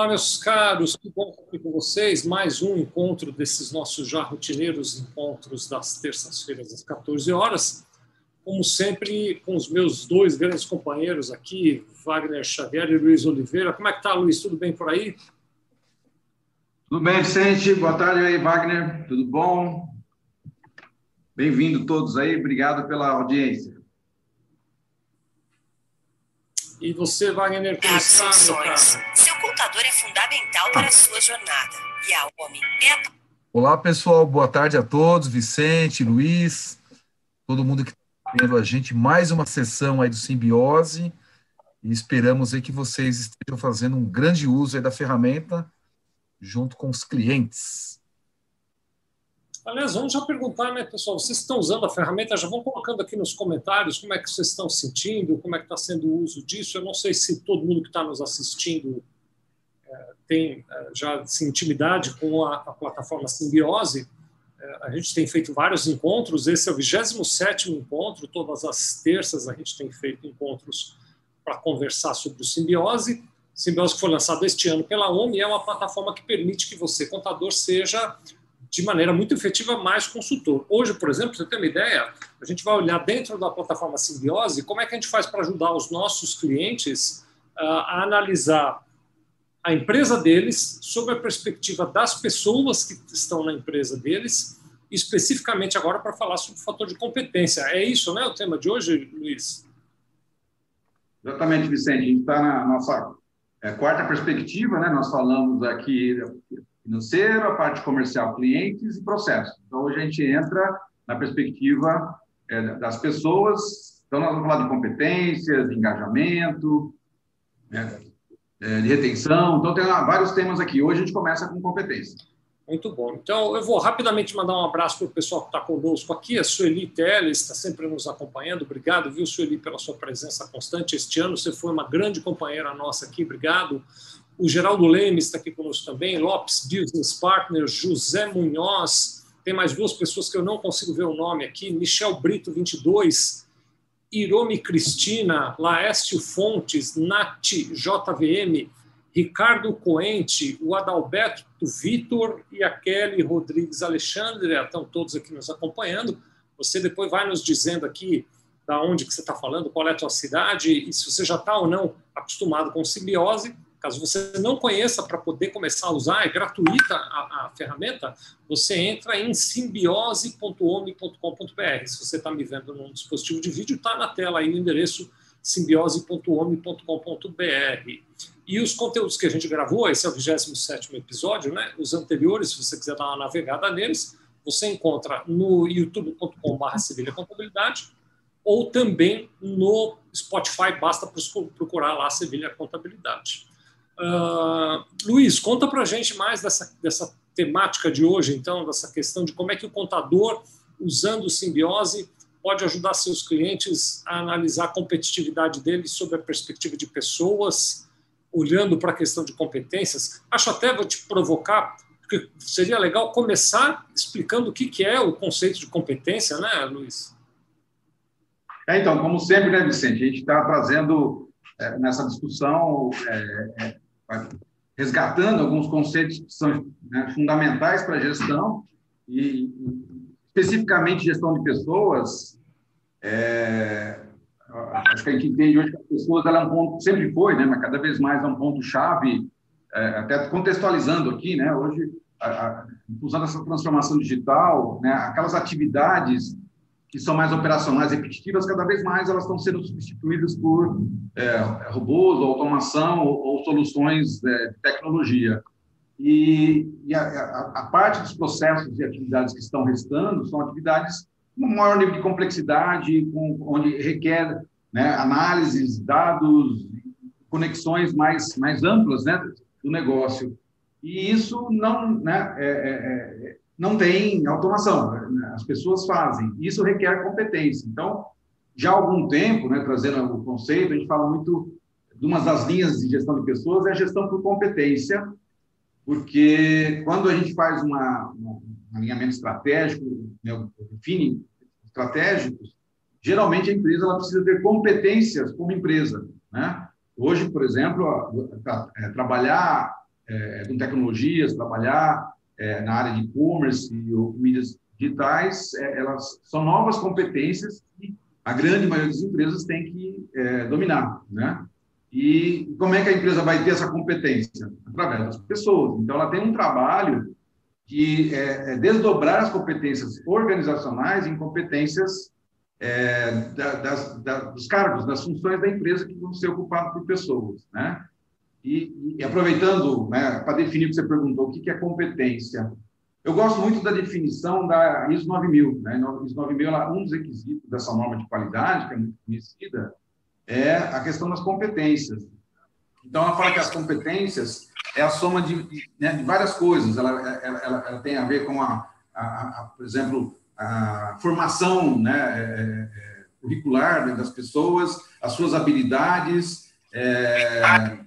Olá, meus caros, que bom estar aqui com vocês. Mais um encontro desses nossos já rotineiros encontros das terças-feiras às 14 horas. Como sempre, com os meus dois grandes companheiros aqui, Wagner Xavier e Luiz Oliveira. Como é que está, Luiz? Tudo bem por aí? Tudo bem, Vicente? Boa tarde aí, Wagner. Tudo bom? Bem-vindo todos aí. Obrigado pela audiência. E você, Wagner, como está, meu caro? Computador é fundamental para a sua jornada. E a OMI é a... Olá, pessoal. Boa tarde a todos. Vicente, Luiz, todo mundo que está vendo a gente. Mais uma sessão aí do Simbiose. E esperamos aí que vocês estejam fazendo um grande uso aí da ferramenta junto com os clientes. Aliás, vamos já perguntar, né, pessoal? Vocês estão usando a ferramenta? Já vão colocando aqui nos comentários como é que vocês estão sentindo, como é que está sendo o uso disso. Eu não sei se todo mundo que está nos assistindo tem é, já assim, intimidade com a, a plataforma Simbiose. É, a gente tem feito vários encontros. Esse é o 27 encontro. Todas as terças a gente tem feito encontros para conversar sobre o Simbiose. Simbiose que foi lançado este ano pela OMI é uma plataforma que permite que você, contador, seja de maneira muito efetiva mais consultor. Hoje, por exemplo, você tem uma ideia, a gente vai olhar dentro da plataforma Simbiose como é que a gente faz para ajudar os nossos clientes uh, a analisar a empresa deles sob a perspectiva das pessoas que estão na empresa deles, especificamente agora para falar sobre o fator de competência. É isso, né, o tema de hoje, Luiz? Exatamente, Vicente. A gente está na nossa é, quarta perspectiva, né? Nós falamos aqui financeiro, a parte comercial, clientes e processos. Então, hoje a gente entra na perspectiva é, das pessoas. Então, nós vamos falar de competências, de engajamento, né, de retenção. Então, tem vários temas aqui. Hoje a gente começa com competência. Muito bom. Então, eu vou rapidamente mandar um abraço para o pessoal que está conosco aqui. A Sueli Teles está sempre nos acompanhando. Obrigado, viu, Sueli, pela sua presença constante. Este ano você foi uma grande companheira nossa aqui. Obrigado. O Geraldo Lemes está aqui conosco também, Lopes Business Partner, José Munhoz, tem mais duas pessoas que eu não consigo ver o nome aqui, Michel Brito, 22, Iromi Cristina, Laércio Fontes, Nati JVM, Ricardo Coente, o Adalberto Vitor e a Kelly Rodrigues Alexandre, estão todos aqui nos acompanhando. Você depois vai nos dizendo aqui da onde que você está falando, qual é a tua cidade e se você já está ou não acostumado com simbiose. Caso você não conheça para poder começar a usar, é gratuita a, a ferramenta, você entra em simbiose.ome.com.br. Se você está me vendo num dispositivo de vídeo, está na tela aí o endereço simbiose.ome.com.br. E os conteúdos que a gente gravou, esse é o 27 episódio, né? os anteriores, se você quiser dar uma navegada neles, você encontra no youtube.com.br Contabilidade ou também no Spotify, basta procurar lá Sevilha Contabilidade. Uh, Luiz, conta para a gente mais dessa, dessa temática de hoje, então, dessa questão de como é que o contador, usando simbiose, pode ajudar seus clientes a analisar a competitividade deles sob a perspectiva de pessoas, olhando para a questão de competências. Acho até, vou te provocar, porque seria legal começar explicando o que, que é o conceito de competência, né, Luiz? É, então, como sempre, né, Vicente, a gente está trazendo é, nessa discussão é, é resgatando alguns conceitos que são né, fundamentais para a gestão e, especificamente gestão de pessoas. É, acho que a gente entende hoje que as pessoas ela é um ponto, sempre foi, né, mas cada vez mais é um ponto chave. É, até contextualizando aqui, né, hoje a, a, usando essa transformação digital, né, aquelas atividades que são mais operacionais, repetitivas, cada vez mais elas estão sendo substituídas por é, robôs, automação ou, ou soluções é, de tecnologia. E, e a, a, a, parte dos processos e atividades que estão restando são atividades com maior nível de complexidade, com, onde requer né, análises, dados, conexões mais, mais amplas né, do negócio. E isso não, né, é, é, é não tem automação, as pessoas fazem. Isso requer competência. Então, já há algum tempo, né, trazendo o conceito, a gente fala muito de uma das linhas de gestão de pessoas é a gestão por competência, porque quando a gente faz uma, um alinhamento estratégico, né, define estratégicos, geralmente a empresa ela precisa ter competências como empresa. Né? Hoje, por exemplo, é, trabalhar é, com tecnologias, trabalhar é, na área de e-commerce e mídias digitais, é, elas são novas competências que a grande maioria das empresas tem que é, dominar, né? E como é que a empresa vai ter essa competência? Através das pessoas. Então, ela tem um trabalho que é, é desdobrar as competências organizacionais em competências é, da, das, da, dos cargos, das funções da empresa que vão ser ocupadas por pessoas, né? E, e aproveitando, né, para definir o que você perguntou, o que, que é competência? Eu gosto muito da definição da ISO 9000. Né? ISO 9000, ela, um dos requisitos dessa norma de qualidade, que é muito conhecida, é a questão das competências. Então, ela fala que as competências é a soma de, de, né, de várias coisas. Ela, ela, ela, ela, tem a ver com, a, a, a, por exemplo, a formação né, é, é, curricular das pessoas, as suas habilidades, é,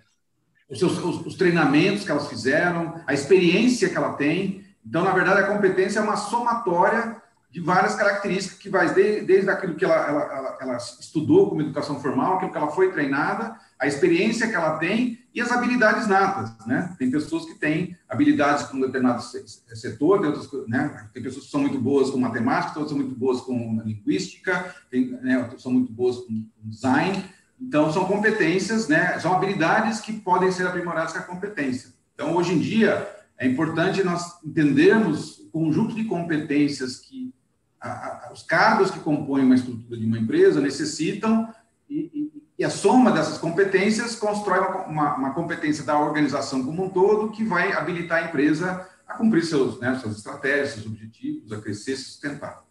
os, seus, os, os treinamentos que elas fizeram, a experiência que ela tem. Então, na verdade, a competência é uma somatória de várias características que vai desde, desde aquilo que ela, ela, ela, ela, estudou como educação formal, aquilo que ela foi treinada, a experiência que ela tem e as habilidades natas, né? Tem pessoas que têm habilidades com um determinado setor, tem, outras, né? tem pessoas que são muito boas com matemática, outras são muito boas com linguística, tem, né? outras são muito boas com design. Então, são competências, né? São habilidades que podem ser aprimoradas com a competência. Então, hoje em dia, é importante nós entendermos o conjunto de competências que a, a, os cargos que compõem uma estrutura de uma empresa necessitam e, e, e a soma dessas competências constrói uma, uma, uma, competência da organização como um todo que vai habilitar a empresa a cumprir seus, né, suas estratégias, seus objetivos, a crescer, se sustentar.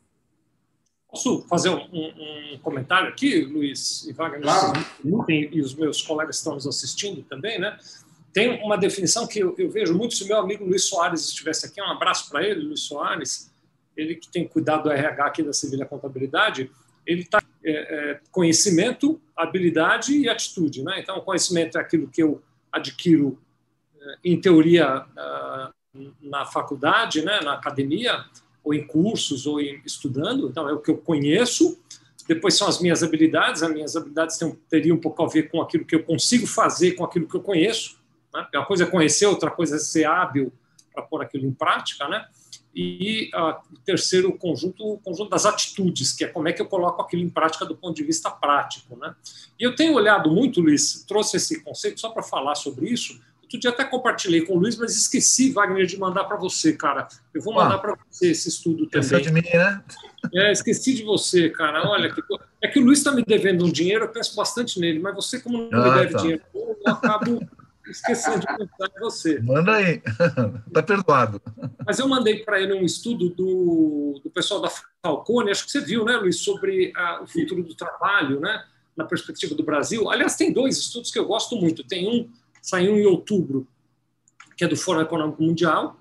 Posso fazer um, um, um, comentário aqui, Luiz e Wagner? Claro. E os meus colegas estão nos assistindo também, né? Tem uma definição que eu, eu vejo muito, se meu amigo Luiz Soares estivesse aqui, um abraço para ele, Luiz Soares, ele que tem cuidado do RH aqui da Civil Contabilidade, ele está é, é, conhecimento, habilidade e atitude. Né? Então, conhecimento é aquilo que eu adquiro, é, em teoria, na faculdade, né, na academia, ou em cursos, ou em, estudando. Então, é o que eu conheço. Depois são as minhas habilidades. As minhas habilidades teriam um pouco a ver com aquilo que eu consigo fazer com aquilo que eu conheço. Né? Uma coisa é conhecer, outra coisa é ser hábil para pôr aquilo em prática. Né? E o terceiro conjunto, o conjunto das atitudes, que é como é que eu coloco aquilo em prática do ponto de vista prático. Né? E eu tenho olhado muito, Luiz, trouxe esse conceito só para falar sobre isso, Outro dia até compartilhei com o Luiz, mas esqueci, Wagner, de mandar para você, cara. Eu vou mandar ah, para você esse estudo também. de mim, né? É, esqueci de você, cara. Olha, que... é que o Luiz está me devendo um dinheiro, eu penso bastante nele, mas você, como não ah, me deve tá. dinheiro, eu acabo esquecendo de em você. Manda aí, tá perdoado. Mas eu mandei para ele um estudo do, do pessoal da Falcone, acho que você viu, né, Luiz, sobre a, o futuro do trabalho, né, na perspectiva do Brasil. Aliás, tem dois estudos que eu gosto muito. Tem um saiu em outubro, que é do Fórum Econômico Mundial,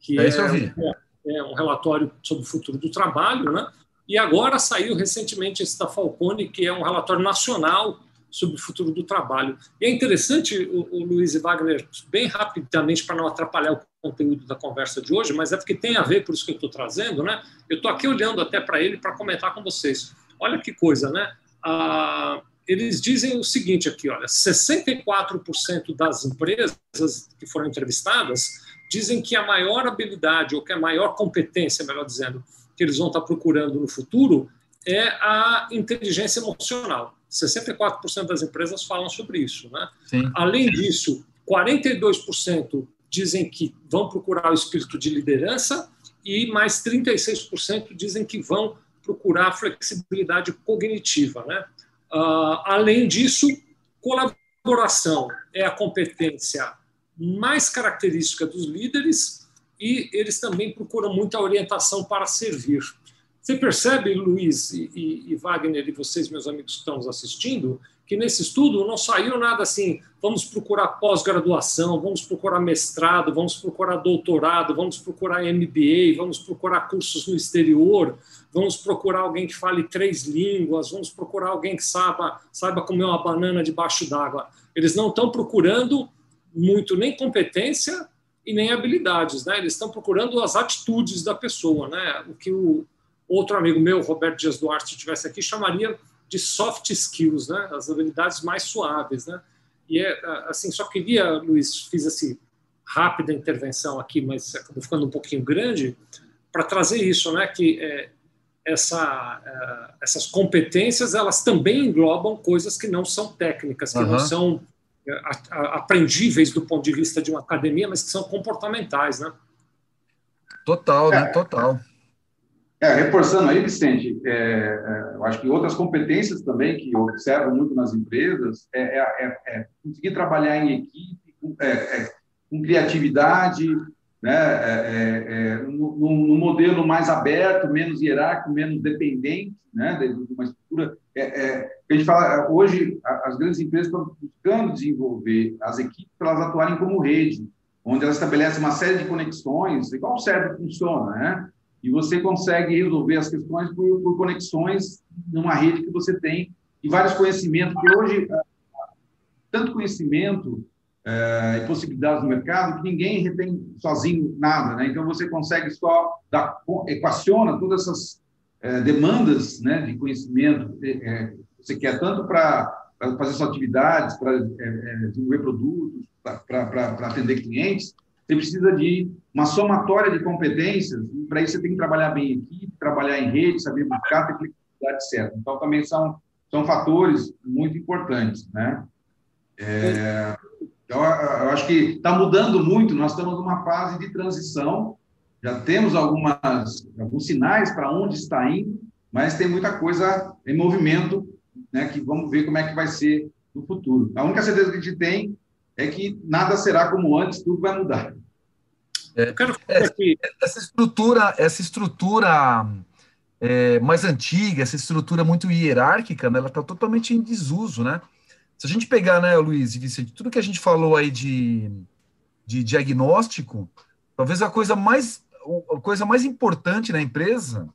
que é, é, é um relatório sobre o futuro do trabalho, né? E agora saiu recentemente esse da Falcone, que é um relatório nacional sobre o futuro do trabalho. E é interessante, o, o Luiz e Wagner, bem rapidamente, para não atrapalhar o conteúdo da conversa de hoje, mas é porque tem a ver, por isso que eu estou trazendo, né? Eu estou aqui olhando até para ele para comentar com vocês. Olha que coisa, né? Ah, eles dizem o seguinte aqui, olha, 64% das empresas que foram entrevistadas dizem que a maior habilidade ou que a maior competência, melhor dizendo, que eles vão estar procurando no futuro é a inteligência emocional. 64% das empresas falam sobre isso, né? Sim. Além disso, 42% dizem que vão procurar o espírito de liderança e mais 36% dizem que vão procurar flexibilidade cognitiva, né? Uh, além disso, colaboração é a competência mais característica dos líderes e eles também procuram muita orientação para servir. Você percebe, Luiz e, e, Wagner e vocês, meus amigos que estão nos assistindo, que nesse estudo não saiu nada assim, vamos procurar pós-graduação, vamos procurar mestrado, vamos procurar doutorado, vamos procurar MBA, vamos procurar cursos no exterior, vamos procurar alguém que fale três línguas, vamos procurar alguém que saiba, saiba comer uma banana debaixo d'água. Eles não estão procurando muito nem competência e nem habilidades, né? Eles estão procurando as atitudes da pessoa, né? O que o outro amigo meu, Roberto Dias Duarte, se estivesse aqui, chamaria de soft skills, né? As habilidades mais suaves, né? E é assim, só queria, Luiz, fiz assim rápida intervenção aqui, mas acabou ficando um pouquinho grande, para trazer isso, né, que é, essa, é, essas competências elas também englobam coisas que não são técnicas, que uhum. não são é, aprendíveis do ponto de vista de uma academia, mas que são comportamentais, né? Total, né? É. Total. É, reforçando aí, Vicente, é, é, eu acho que outras competências também que eu observo muito nas empresas é, é, é, é conseguir trabalhar em equipe, com, com criatividade, né, no, no, modelo mais aberto, menos hierárquico, menos dependente, né, de uma estrutura. a gente fala hoje as grandes empresas estão buscando desenvolver as equipes para elas atuarem como rede, onde elas estabelecem uma série de conexões, igual o cérebro funciona, né? E você consegue resolver as questões por, por conexões numa rede que você tem e vários conhecimentos, que hoje, tanto conhecimento é, e possibilidades no mercado, que ninguém retém sozinho nada, né? Então, você consegue só, dar, equaciona todas essas é, demandas né, de conhecimento é, você quer tanto para fazer suas atividades, para desenvolver produtos, para atender clientes, você precisa de uma somatória de competências, e para isso você tem que trabalhar bem em equipe, trabalhar em rede, saber buscar, ter flexibilidade certa. Então, também são, são fatores muito importantes, né? É, então, eu acho que está mudando muito, nós estamos numa fase de transição, já temos algumas, alguns sinais para onde está indo, mas tem muita coisa em movimento, né, que vamos ver como é que vai ser no futuro. A única certeza que a gente tem é que nada será como antes, tudo vai mudar. É, essa estrutura, essa estrutura é, mais antiga, essa estrutura muito hierárquica, né, ela está totalmente em desuso, né? Se a gente pegar, né, Luiz e Vicente, tudo que a gente falou aí de, de diagnóstico, talvez a coisa mais a coisa mais importante na empresa,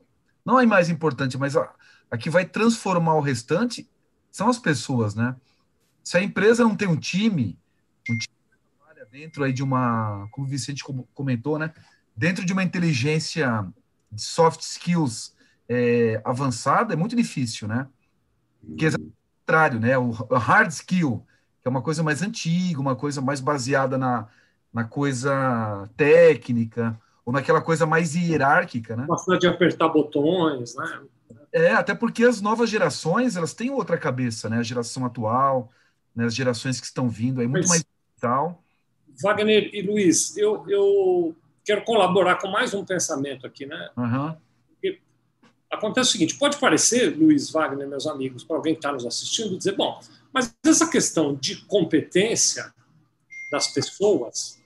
não é mais importante, mas a, a que vai transformar o restante são as pessoas, né? Se a empresa não tem um time, um time dentro aí de uma, como o Vicente comentou, né? Dentro de uma inteligência de soft skills é, avançada é muito difícil, né? Que é o contrário, né? O hard skill, que é uma coisa mais antiga, uma coisa mais baseada na, na coisa técnica, ou naquela coisa mais hierárquica, né? Bastante de apertar botões, né? É, até porque as novas gerações, elas têm outra cabeça, né? A geração atual, né? as gerações que estão vindo aí, muito Mas... mais digital. Wagner e Luiz, eu, eu quero colaborar com mais um pensamento aqui, né? Uhum. Acontece o seguinte: pode parecer, Luiz Wagner, meus amigos, para alguém que está nos assistindo, dizer, bom, mas essa questão de competência das pessoas,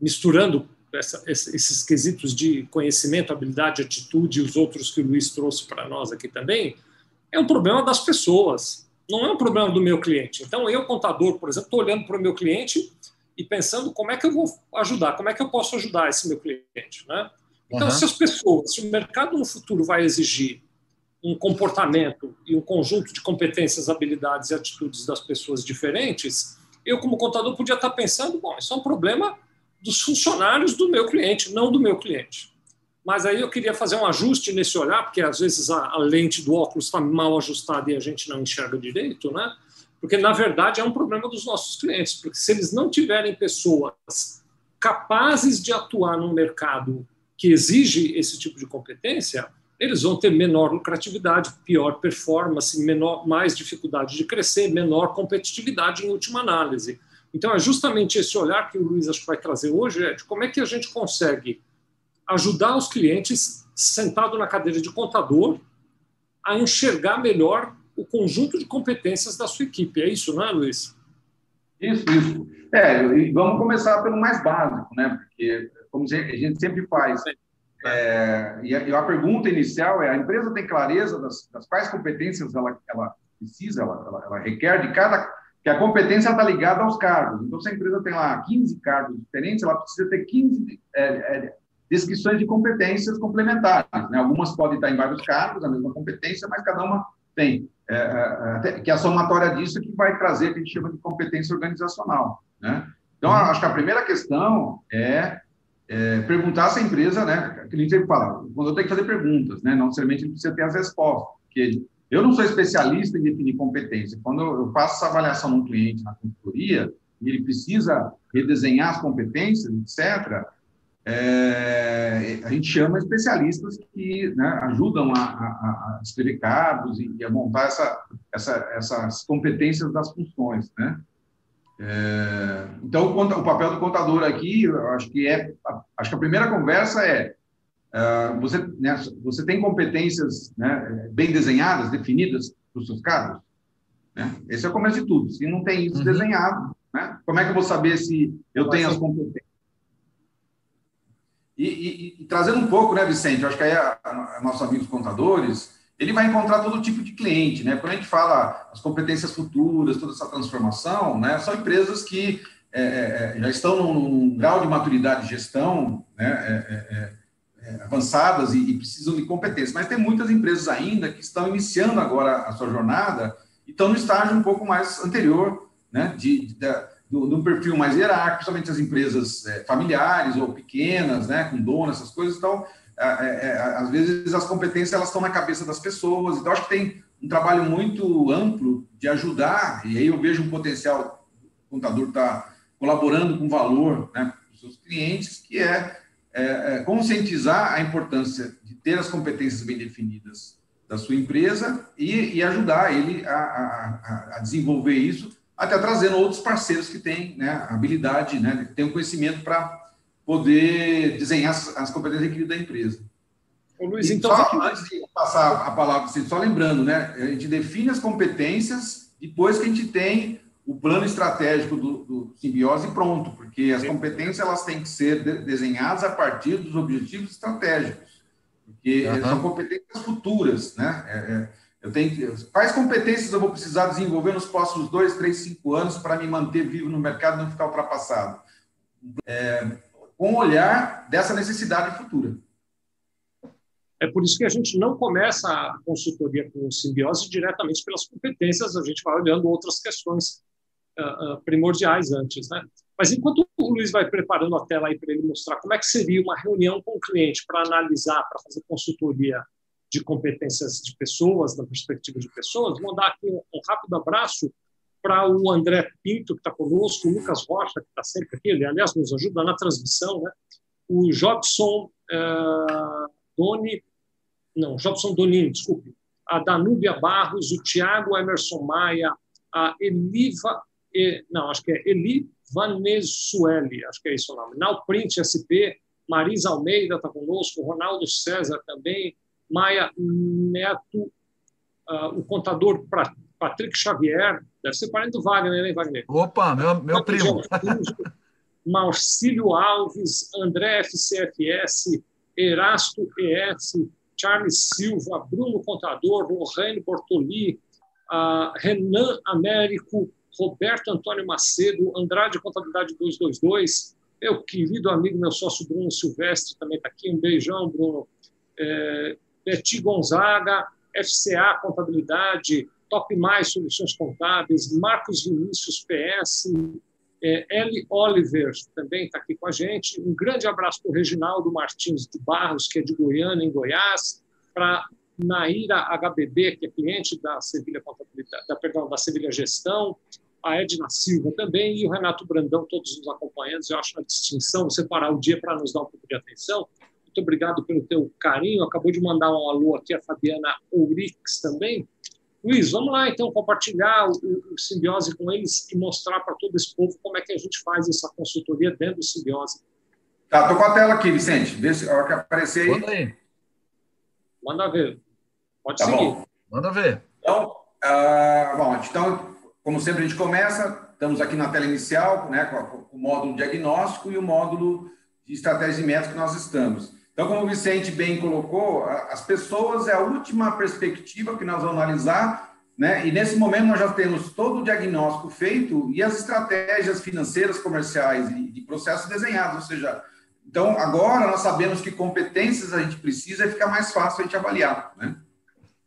misturando essa, esses quesitos de conhecimento, habilidade, atitude e os outros que o Luiz trouxe para nós aqui também, é um problema das pessoas, não é um problema do meu cliente. Então, eu, contador, por exemplo, estou olhando para o meu cliente e pensando como é que eu vou ajudar, como é que eu posso ajudar esse meu cliente, né? Então, uhum. se as pessoas, se o mercado no futuro vai exigir um comportamento e um conjunto de competências, habilidades e atitudes das pessoas diferentes, eu, como contador, podia estar pensando, bom, isso é um problema dos funcionários do meu cliente, não do meu cliente. Mas aí eu queria fazer um ajuste nesse olhar, porque às vezes a, a lente do óculos está mal ajustada e a gente não enxerga direito, né? Porque, na verdade, é um problema dos nossos clientes, porque se eles não tiverem pessoas capazes de atuar num mercado que exige esse tipo de competência, eles vão ter menor lucratividade, pior performance, menor, mais dificuldade de crescer, menor competitividade em última análise. Então, é justamente esse olhar que o Luiz acho que vai trazer hoje, é de como é que a gente consegue ajudar os clientes, sentado na cadeira de contador, a enxergar melhor o conjunto de competências da sua equipe. É isso, não é, Luiz? Isso, isso. É, e vamos começar pelo mais básico, né? Porque, como a gente sempre faz, é, e, a, e, a, pergunta inicial é: a empresa tem clareza das, das quais competências ela, ela precisa, ela, ela, ela requer de cada. que a competência está ligada aos cargos. Então, se a empresa tem lá 15 cargos diferentes, ela precisa ter 15 é, é, descrições de competências complementares. Né? Algumas podem estar em vários cargos, a mesma competência, mas cada uma tem, é, é, é que é a somatória disso que vai trazer o que a gente chama de competência organizacional. Né? Então, uhum. acho que a primeira questão é, é, perguntar se a empresa, né, que a gente sempre fala, quando eu tenho que fazer perguntas, né, não necessariamente precisa ter as respostas, porque eu não sou especialista em definir competência. Quando eu faço essa avaliação num cliente na consultoria, ele precisa redesenhar as competências, etc., é, a gente chama especialistas que né, ajudam a, a, a, escrever cabos e, a montar essa, essa, essas competências das funções, né? É, então, o, papel do contador aqui, acho que é, acho que a primeira conversa é, uh, você, né, você tem competências né, bem desenhadas, definidas para os seus cargos? Né? Esse é o começo de tudo. Se não tem isso uhum. desenhado, né, como é que eu vou saber se eu tenho as competências? E, e, e, trazendo um pouco, né, Vicente, eu acho que aí a, a, a nossos amigos contadores, ele vai encontrar todo tipo de cliente, né? Quando a gente fala as competências futuras, toda essa transformação, né? São empresas que é, é, é já estão num, num, grau de maturidade de gestão, né? É, é, é, avançadas e, e, precisam de competências. Mas tem muitas empresas ainda que estão iniciando agora a sua jornada e estão no estágio um pouco mais anterior, né? De, de um perfil mais hierárquico, principalmente as empresas familiares ou pequenas, né? Com dono, essas coisas. Então, é, é, é, às vezes as competências elas estão na cabeça das pessoas. Então, acho que tem um trabalho muito amplo de ajudar, e aí eu vejo um potencial, o contador está colaborando com valor né, para os seus clientes, que é, é, é, conscientizar a importância de ter as competências bem definidas da sua empresa e, e ajudar ele a, a, a, desenvolver isso, até trazendo outros parceiros que têm né, habilidade, né, têm o conhecimento para poder desenhar as, as competências equilibradas da empresa. Ô, Luiz, então. Só, antes de passar a palavra para só lembrando, né? A gente define as competências depois que a gente tem o plano estratégico do, do simbiose pronto, porque as competências elas têm que ser de, desenhadas a partir dos objetivos estratégicos, porque uhum. são competências futuras, né? É, é, eu tenho quais competências eu vou precisar desenvolver nos próximos dois, três, cinco anos para me manter vivo no mercado e não ficar ultrapassado? É, com o olhar dessa necessidade futura. É por isso que a gente não começa a consultoria com simbiose diretamente pelas competências, a gente vai olhando outras questões uh, primordiais antes, né? Mas enquanto o Luiz vai preparando a tela aí para ele mostrar como é que seria uma reunião com o cliente para analisar, para fazer consultoria de competências de pessoas, da perspectiva de pessoas, vou dar aqui um, rápido abraço para o André Pinto, que está conosco, o Lucas Rocha, que está sempre aqui, ele, aliás, nos ajuda na transmissão, né? o Jobson uh, Doni, não, Jobson Donini, desculpe, a Danúbia Barros, o Tiago Emerson Maia, a Eliva, não, acho que é Eli Vanezueli, acho que é esse o nome, Nalprint SP, Marisa Almeida está conosco, Ronaldo César também, Maia Neto, uh, o contador Patrick Xavier, deve ser parente do Wagner, hein, Wagner? Opa, meu, meu primo. Marcílio Alves, André FCFS, Erasto ES, Charles Silva, Bruno Contador, Lorraine Bortoli, uh, Renan Américo, Roberto Antônio Macedo, Andrade Contabilidade 222, meu querido amigo, meu sócio Bruno Silvestre também está aqui, um beijão, Bruno. É, Beti Gonzaga, FCA Contabilidade, Top Mais Soluções Contábeis, Marcos Vinícius PS, é, Eli Oliver também está aqui com a gente. Um grande abraço para o Reginaldo Martins de Barros, que é de Goiânia, em Goiás, para Naira HBB, que é cliente da Sevilha Contabilidade, da, perdão, da Sevilha Gestão, a Edna Silva também e o Renato Brandão, todos nos acompanhando. Eu acho uma distinção você parar o dia para nos dar um pouco de atenção. Muito obrigado pelo teu carinho. Acabou de mandar um alô aqui a Fabiana Ourix também. Luiz, vamos lá então compartilhar o, o Simbiose com eles e mostrar para todo esse povo como é que a gente faz essa consultoria dentro do Simbiose. Tá, estou com a tela aqui, Vicente. Vê se a hora que aparecer aí. Manda aí. Manda ver. Pode tá seguir. Bom. Manda ver. Então, uh, bom, então, como sempre a gente começa, estamos aqui na tela inicial, né, com, o módulo diagnóstico e o módulo de estratégia e metas que nós estamos. Então, como o Vicente bem colocou, as pessoas é a última perspectiva que nós vamos analisar, né? E nesse momento nós já temos todo o diagnóstico feito e as estratégias financeiras, comerciais e de processos desenhados, ou seja, então agora nós sabemos que competências a gente precisa e fica mais fácil a gente avaliar, né?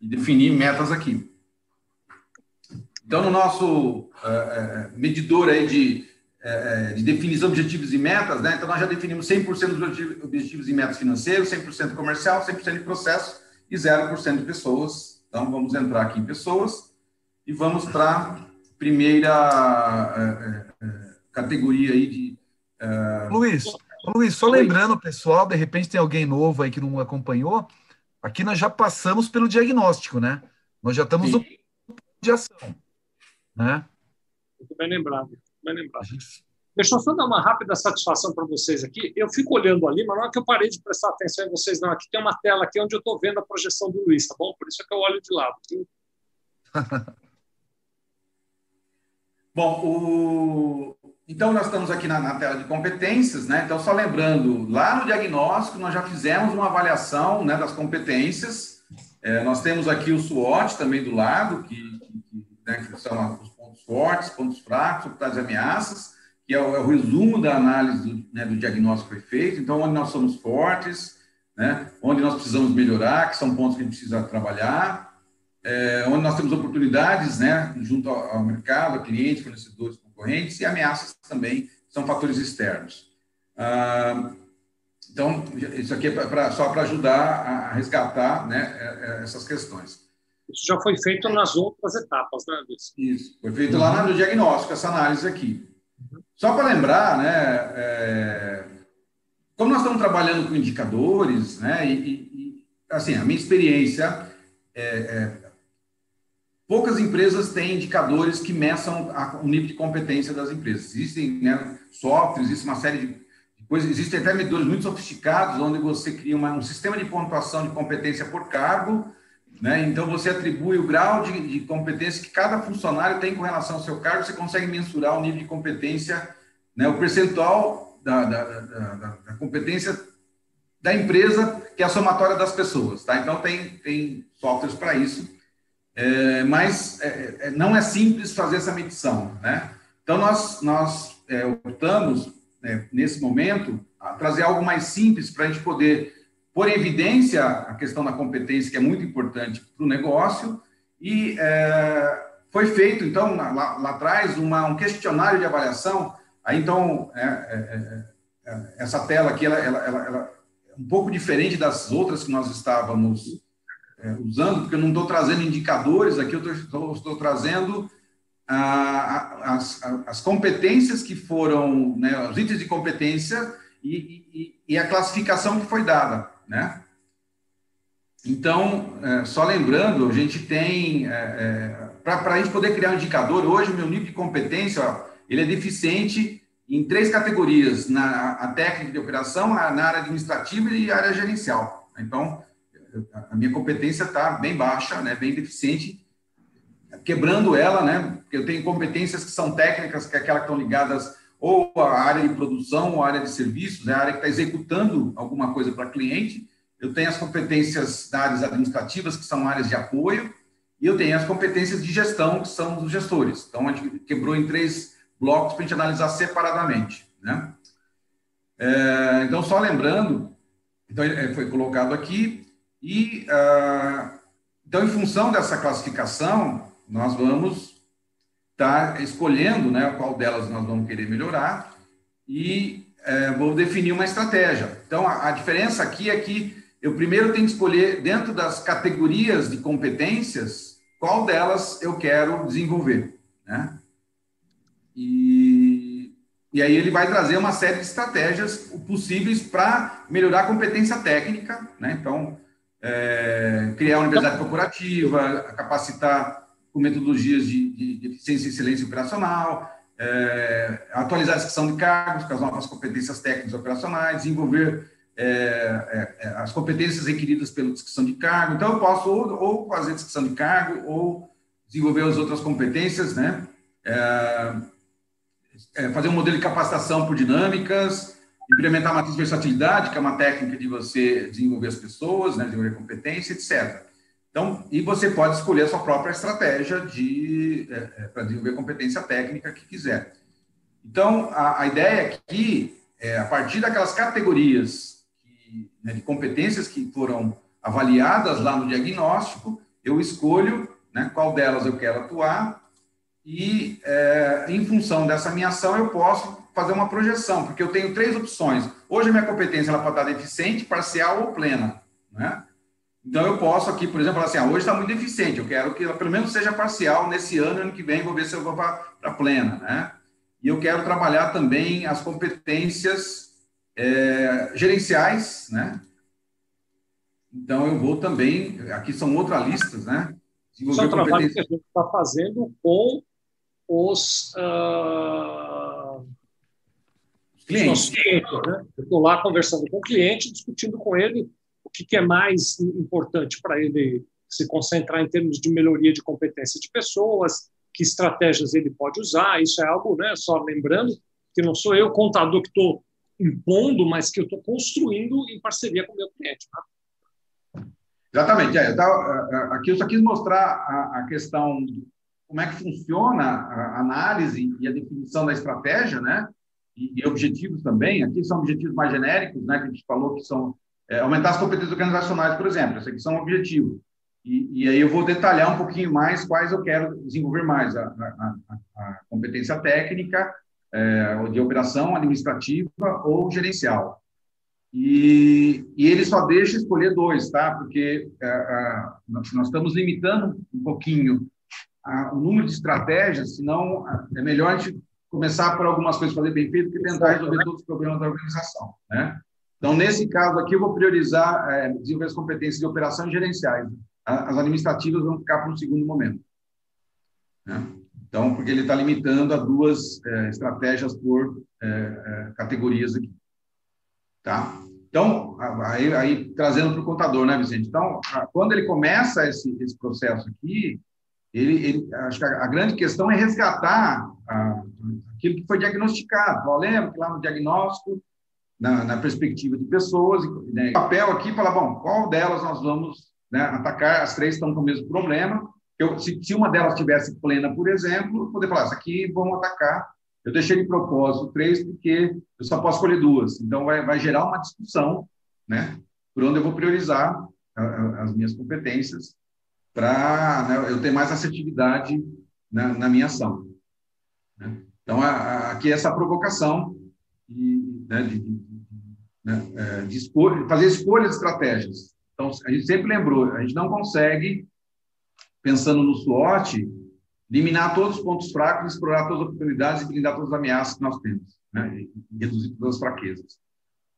E definir metas aqui. Então, no nosso uh, medidor aí de é, é, de definição de objetivos e metas, né? Então, nós já definimos 100% dos objetivos e metas financeiros, 100% comercial, 100% de processo e 0% de pessoas. Então, vamos entrar aqui em pessoas e vamos para a primeira, é, categoria aí de. Luiz, Luiz, só lembrando, pessoal, de repente tem alguém novo aí que não acompanhou. Aqui nós já passamos pelo diagnóstico, né? Nós já estamos Sim. no de ação, né? Muito bem lembrado, lembrado. Gente... Deixa eu só dar uma rápida satisfação para vocês aqui. Eu fico olhando ali, mas não é que eu parei de prestar atenção em vocês, não. Aqui tem uma tela aqui onde eu estou vendo a projeção do Luiz, tá bom? Por isso é que eu olho de lado. bom, o... então nós estamos aqui na, na, tela de competências, né? Então, só lembrando, lá no diagnóstico nós já fizemos uma avaliação né, das competências. É, nós temos aqui o SWOT também do lado, que, que, né, são pontos fortes, pontos fracos, oportunidades e ameaças que é o, é o resumo da análise do, né, do diagnóstico que foi feito. Então, onde nós somos fortes, né, onde nós precisamos melhorar, que são pontos que a gente precisa trabalhar, é, onde nós temos oportunidades né, junto ao, ao mercado, a clientes, fornecedores, concorrentes, e ameaças também são fatores externos. Ah, então, isso aqui é pra, só para ajudar a resgatar né, é, é, essas questões. Isso já foi feito nas outras etapas, né, Luiz? Isso, foi feito lá no diagnóstico, essa análise aqui. Só para lembrar, né, é, como nós estamos trabalhando com indicadores, né, e, e assim, a minha experiência é, é, poucas empresas têm indicadores que meçam a, o nível de competência das empresas. Existem né, softwares, existe uma série de coisas, existem até medidores muito sofisticados, onde você cria uma, um sistema de pontuação de competência por cargo, né? Então, você atribui o grau de, de, competência que cada funcionário tem com relação ao seu cargo, você consegue mensurar o nível de competência, né? o percentual da, da, da, da competência da empresa, que é a somatória das pessoas. Tá? Então, tem, tem softwares para isso, é, mas é, é, não é simples fazer essa medição. Né? Então, nós, nós é, optamos, né, nesse momento, a trazer algo mais simples para a gente poder por evidência a questão da competência, que é muito importante para o negócio, e é, foi feito, então, lá, lá atrás, uma, um questionário de avaliação. Aí, então, é, é, é, é essa tela aqui, ela, ela, ela, ela, é um pouco diferente das outras que nós estávamos é, usando, porque eu não estou trazendo indicadores aqui, eu estou, trazendo as, as, competências que foram, né, os itens de competência e, e, e a classificação que foi dada né? Então, é, só lembrando, a gente tem, é, é, para a gente poder criar um indicador, hoje o meu nível de competência, ó, ele é deficiente em três categorias, na a técnica de operação, a, na área administrativa e área gerencial. Então, a minha competência está bem baixa, né, bem deficiente, quebrando ela, né, porque eu tenho competências que são técnicas, que é aquelas que estão ligadas ou a área de produção, ou a área de serviços, né, a área que está executando alguma coisa para cliente. Eu tenho as competências da áreas administrativas, que são áreas de apoio, e eu tenho as competências de gestão, que são os gestores. Então, a gente quebrou em três blocos para a gente analisar separadamente. Né? É, então, só lembrando, então, é, foi colocado aqui, e uh, então, em função dessa classificação, nós vamos está escolhendo né, qual delas nós vamos querer melhorar e é, vou definir uma estratégia. Então, a, a, diferença aqui é que eu primeiro tenho que escolher, dentro das categorias de competências, qual delas eu quero desenvolver. Né? E, e aí ele vai trazer uma série de estratégias possíveis para melhorar a competência técnica. Né? Então, é, criar uma universidade corporativa, capacitar com metodologias de, de, de eficiência e excelência operacional, é, atualizar a descrição de cargos com as novas competências técnicas operacionais, desenvolver é, é, é, as competências requeridas pela descrição de cargo. Então, eu posso ou, ou fazer descrição de cargo ou desenvolver as outras competências, né? É, é, fazer um modelo de capacitação por dinâmicas, implementar uma versatilidade, que é uma técnica de você desenvolver as pessoas, né, desenvolver competência, etc. Então, e você pode escolher a sua própria estratégia de é, é, para desenvolver competência técnica que quiser. Então, a, a ideia aqui é, a partir daquelas categorias que, né, de competências que foram avaliadas lá no diagnóstico, eu escolho né, qual delas eu quero atuar e, é, em função dessa minha ação, eu posso fazer uma projeção, porque eu tenho três opções. Hoje, a minha competência ela pode estar deficiente, parcial ou plena. Né? Então, eu posso aqui, por exemplo, falar assim, ah, hoje está muito eficiente, eu quero que ela pelo menos seja parcial nesse ano, ano que vem, vou ver se eu vou para plena, né? e eu quero trabalhar também as competências é, gerenciais, né? Então, eu vou também, aqui são outras listas, né? Isso é um trabalho que a gente está fazendo com os, uh, clientes. clientes né? Eu estou lá conversando com o cliente, discutindo com ele o que, que é mais importante para ele se concentrar em termos de melhoria de competência de pessoas, que estratégias ele pode usar. Isso é algo, né, só lembrando, que não sou eu, contador, que estou impondo, mas que eu estou construindo em parceria com o meu cliente. Tá? Exatamente. É, tava, aqui eu só quis mostrar a, a questão como é que funciona a análise e a definição da estratégia, né? E, e, objetivos também. Aqui são objetivos mais genéricos, né? Que a gente falou que são é, aumentar as competências organizacionais, por exemplo. Esses aqui são objetivos. E, e, aí eu vou detalhar um pouquinho mais quais eu quero desenvolver mais a, a, a competência técnica, é, de operação administrativa ou gerencial. E, e, ele só deixa escolher dois, tá? Porque é, é, nós, nós, estamos limitando um pouquinho a, o número de estratégias, senão é melhor a gente começar por algumas coisas fazer bem feito que tentar resolver todos os problemas da organização, né? Então, nesse caso aqui, eu vou priorizar é, desenvolver as competências de operação e gerenciais. As administrativas vão ficar para um segundo momento. Né? Então, porque ele está limitando a duas é, estratégias por é, é, categorias aqui. Tá? Então, aí, aí trazendo para o contador, né, Vicente? Então, a, quando ele começa esse, esse processo aqui, ele, ele, acho que a, a grande questão é resgatar a, aquilo que foi diagnosticado. Eu lembro que lá no diagnóstico, na, na perspectiva de pessoas, né, papel aqui, falar, bom, qual delas nós vamos né, atacar? As três estão com o mesmo problema, eu, se, se, uma delas tivesse plena, por exemplo, poder falar, isso aqui vamos atacar. Eu deixei de propósito três porque eu só posso escolher duas. Então, vai, vai gerar uma discussão, né? Por onde eu vou priorizar a, a, as minhas competências para né, eu ter mais assertividade na, na minha ação. Né? Então, a, aqui é essa provocação e, né, de, né, é, de fazer escolhas estratégias. Então, a gente sempre lembrou, a gente não consegue pensando no SWOT, eliminar todos os pontos fracos, explorar todas as oportunidades e blindar todas as ameaças que nós temos, né? reduzir todas as fraquezas.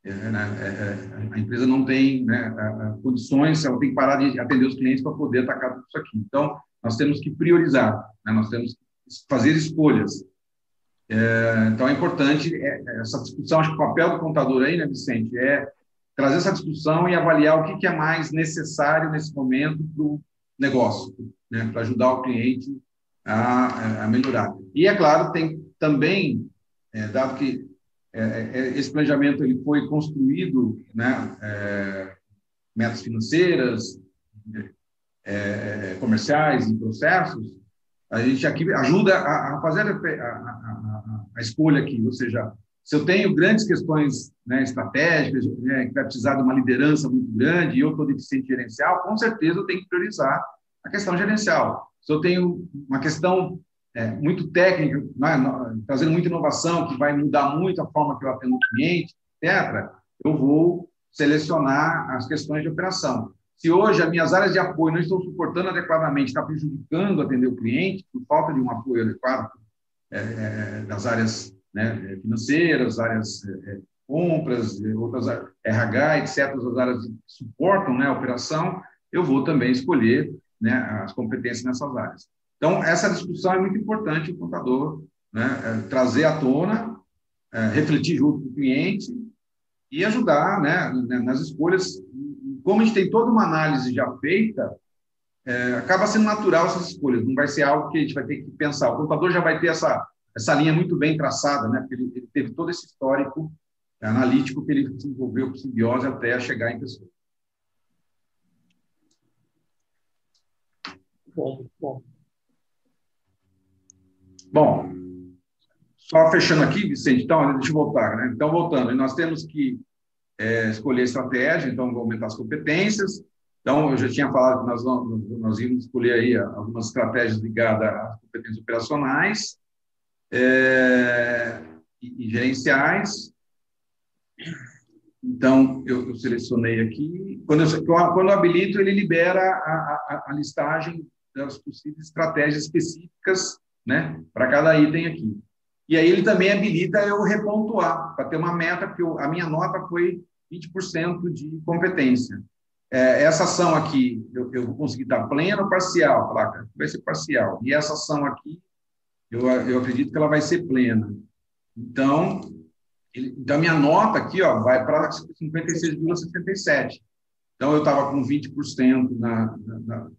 É, né? é, é, a empresa não tem né, condições, ela tem que parar de atender os clientes para poder atacar tudo isso aqui. Então, nós temos que priorizar, né? nós temos que fazer escolhas. É, então, é importante é, essa discussão, acho que o papel do contador aí, né, Vicente, é trazer essa discussão e avaliar o que, é mais necessário nesse momento para o negócio, né, para ajudar o cliente a, a, melhorar. E, é claro, tem também, é, dado que é, é esse planejamento ele foi construído, né, é, metas financeiras, é, comerciais e processos, a gente aqui ajuda a, a fazer a, a, escolha aqui, ou seja, se eu tenho grandes questões né, estratégicas, né, que vai precisar de uma liderança muito grande, e eu estou deficiente gerencial, com certeza eu tenho que priorizar a questão gerencial. Se eu tenho uma questão é, muito técnica, né, trazendo muita inovação, que vai mudar muito a forma que eu atendo o cliente, etc., eu vou selecionar as questões de operação. Se hoje as minhas áreas de apoio não estão suportando adequadamente, está prejudicando atender o cliente, por falta de um apoio adequado é, é, das áreas né, financeiras, áreas é, é compras, outras RH, etc., as áreas que suportam né, a operação, eu vou também escolher né, as competências nessas áreas. Então, essa discussão é muito importante o contador né, é, trazer à tona, é, refletir junto com o cliente e ajudar né, né, nas escolhas. Como a gente tem toda uma análise já feita, é, acaba sendo natural essas escolhas, não vai ser algo que a gente vai ter que pensar. O contador já vai ter essa, essa linha muito bem traçada, né, porque ele, ele teve todo esse histórico analítico que ele desenvolveu com simbiose até chegar em pessoa. Bom, bom. Bom, só fechando aqui, Vicente, então, deixa eu voltar, né? Então, voltando, nós temos que é, escolher estratégia, então, aumentar as competências. Então, eu já tinha falado que nós, nós íamos escolher aí algumas estratégias ligadas às competências operacionais é, e, e gerenciais. Então, eu, eu, selecionei aqui. Quando eu, quando eu habilito, ele libera a, a, a listagem das possíveis estratégias específicas né, para cada item aqui. E aí ele também habilita eu repontuar, para ter uma meta, porque eu, a minha nota foi 20% de competência. É, essa ação aqui, eu, eu vou conseguir dar plena ou parcial? Placa, vai ser parcial. E essa ação aqui, eu, eu acredito que ela vai ser plena. Então, ele, então minha nota aqui ó, vai para 56,67. Então, eu estava com 20% na, na, na,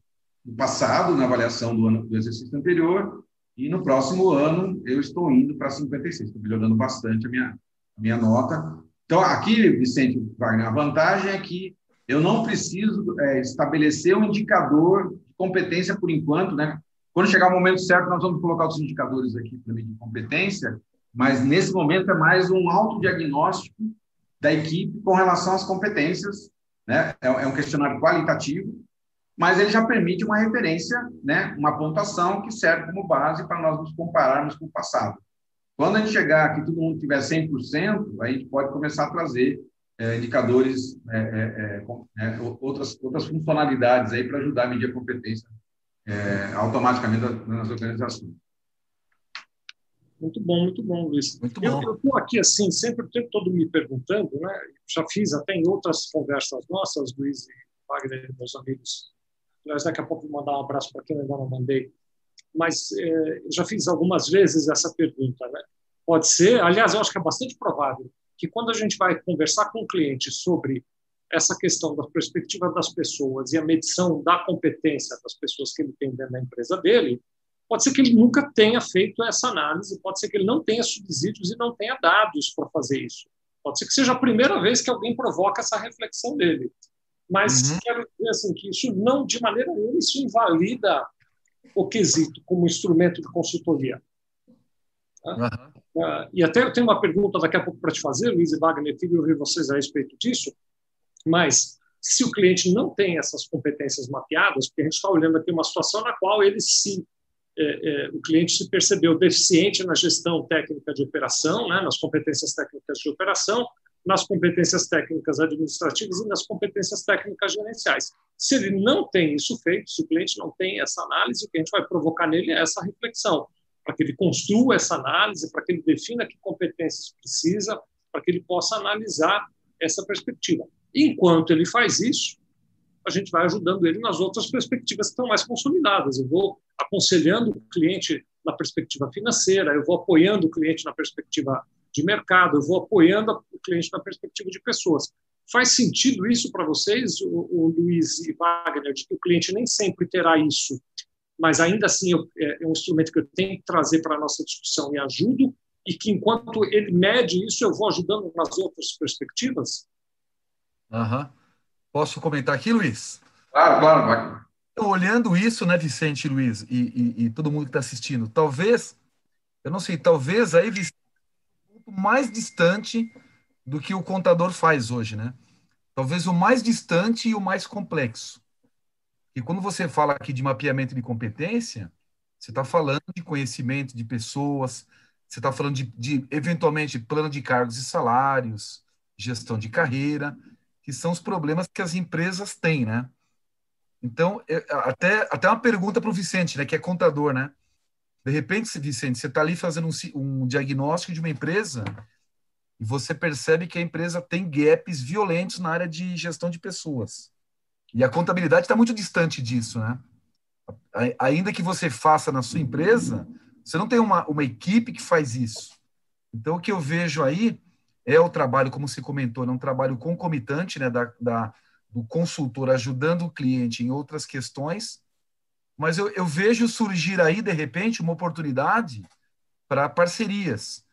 no passado, na avaliação do, ano, do exercício anterior, e no próximo ano eu estou indo para 56. Estou melhorando bastante a minha, a minha nota. Então, aqui, Vicente Wagner, a vantagem é que eu não preciso é, estabelecer um indicador de competência por enquanto, né? Quando chegar o momento certo, nós vamos colocar os indicadores aqui também de competência, mas nesse momento é mais um autodiagnóstico da equipe com relação às competências, né? É, é um questionário qualitativo, mas ele já permite uma referência, né? Uma pontuação que serve como base para nós nos compararmos com o passado. Quando a gente chegar que todo mundo tiver 100%, a gente pode começar a trazer é, indicadores, é, é, é, é outras, outras funcionalidades aí para ajudar a medir a competência é, automaticamente nas organizações. Muito bom, muito bom, Luiz. Muito bom. Eu estou aqui, assim, sempre o tempo todo me perguntando, né? já fiz até em outras conversas nossas, Luiz e Wagner, meus amigos. Aliás, daqui a pouco vou mandar um abraço para quem ainda não mandei. Mas é, já fiz algumas vezes essa pergunta, né? Pode ser, aliás, eu acho que é bastante provável que quando a gente vai conversar com o cliente sobre essa questão da perspectiva das pessoas e a medição da competência das pessoas que ele tem dentro da empresa dele, pode ser que ele nunca tenha feito essa análise, pode ser que ele não tenha subsídios e não tenha dados para fazer isso. Pode ser que seja a primeira vez que alguém provoca essa reflexão dele. Mas uhum. quero dizer assim, que isso não, de maneira nenhuma, isso invalida o quesito como instrumento de consultoria. Uhum. Uh, e até eu tenho uma pergunta daqui a pouco para te fazer, Luiz e Wagner, queria ouvir vocês a respeito disso, mas se o cliente não tem essas competências mapeadas, porque a gente está olhando aqui uma situação na qual ele se é, é, o cliente se percebeu deficiente na gestão técnica de operação, né, nas competências técnicas de operação, nas competências técnicas administrativas e nas competências técnicas gerenciais. Se ele não tem isso feito, se o cliente não tem essa análise, o que a gente vai provocar nele é essa reflexão para que ele construa essa análise, para que ele defina que competências precisa, para que ele possa analisar essa perspectiva. Enquanto ele faz isso, a gente vai ajudando ele nas outras perspectivas que estão mais consolidadas. Eu vou aconselhando o cliente na perspectiva financeira, eu vou apoiando o cliente na perspectiva de mercado, eu vou apoiando o cliente na perspectiva de pessoas. Faz sentido isso para vocês, o, o Luiz e Wagner, de que o cliente nem sempre terá isso mas ainda assim eu, é, é um instrumento que eu tenho que trazer para a nossa discussão e ajudo, e que enquanto ele mede isso, eu vou ajudando nas outras perspectivas? Uhum. Posso comentar aqui, Luiz? Claro, claro. Então, olhando isso, né, Vicente e Luiz, e, e, e todo mundo que está assistindo, talvez, eu não sei, talvez aí Vicente, mais distante do que o contador faz hoje, né? Talvez o mais distante e o mais complexo. E quando você fala aqui de mapeamento de competência, você está falando de conhecimento de pessoas, você está falando de, de, eventualmente, plano de cargos e salários, gestão de carreira, que são os problemas que as empresas têm, né? Então, até, até uma pergunta para o Vicente, né, que é contador, né? De repente, Vicente, você está ali fazendo um, um diagnóstico de uma empresa e você percebe que a empresa tem gaps violentos na área de gestão de pessoas. E a contabilidade está muito distante disso, né? Ainda que você faça na sua empresa, você não tem uma, uma equipe que faz isso. Então, o que eu vejo aí é o trabalho, como você comentou, é um trabalho concomitante né, da, da, do consultor ajudando o cliente em outras questões, mas eu, eu vejo surgir aí, de repente, uma oportunidade para parcerias,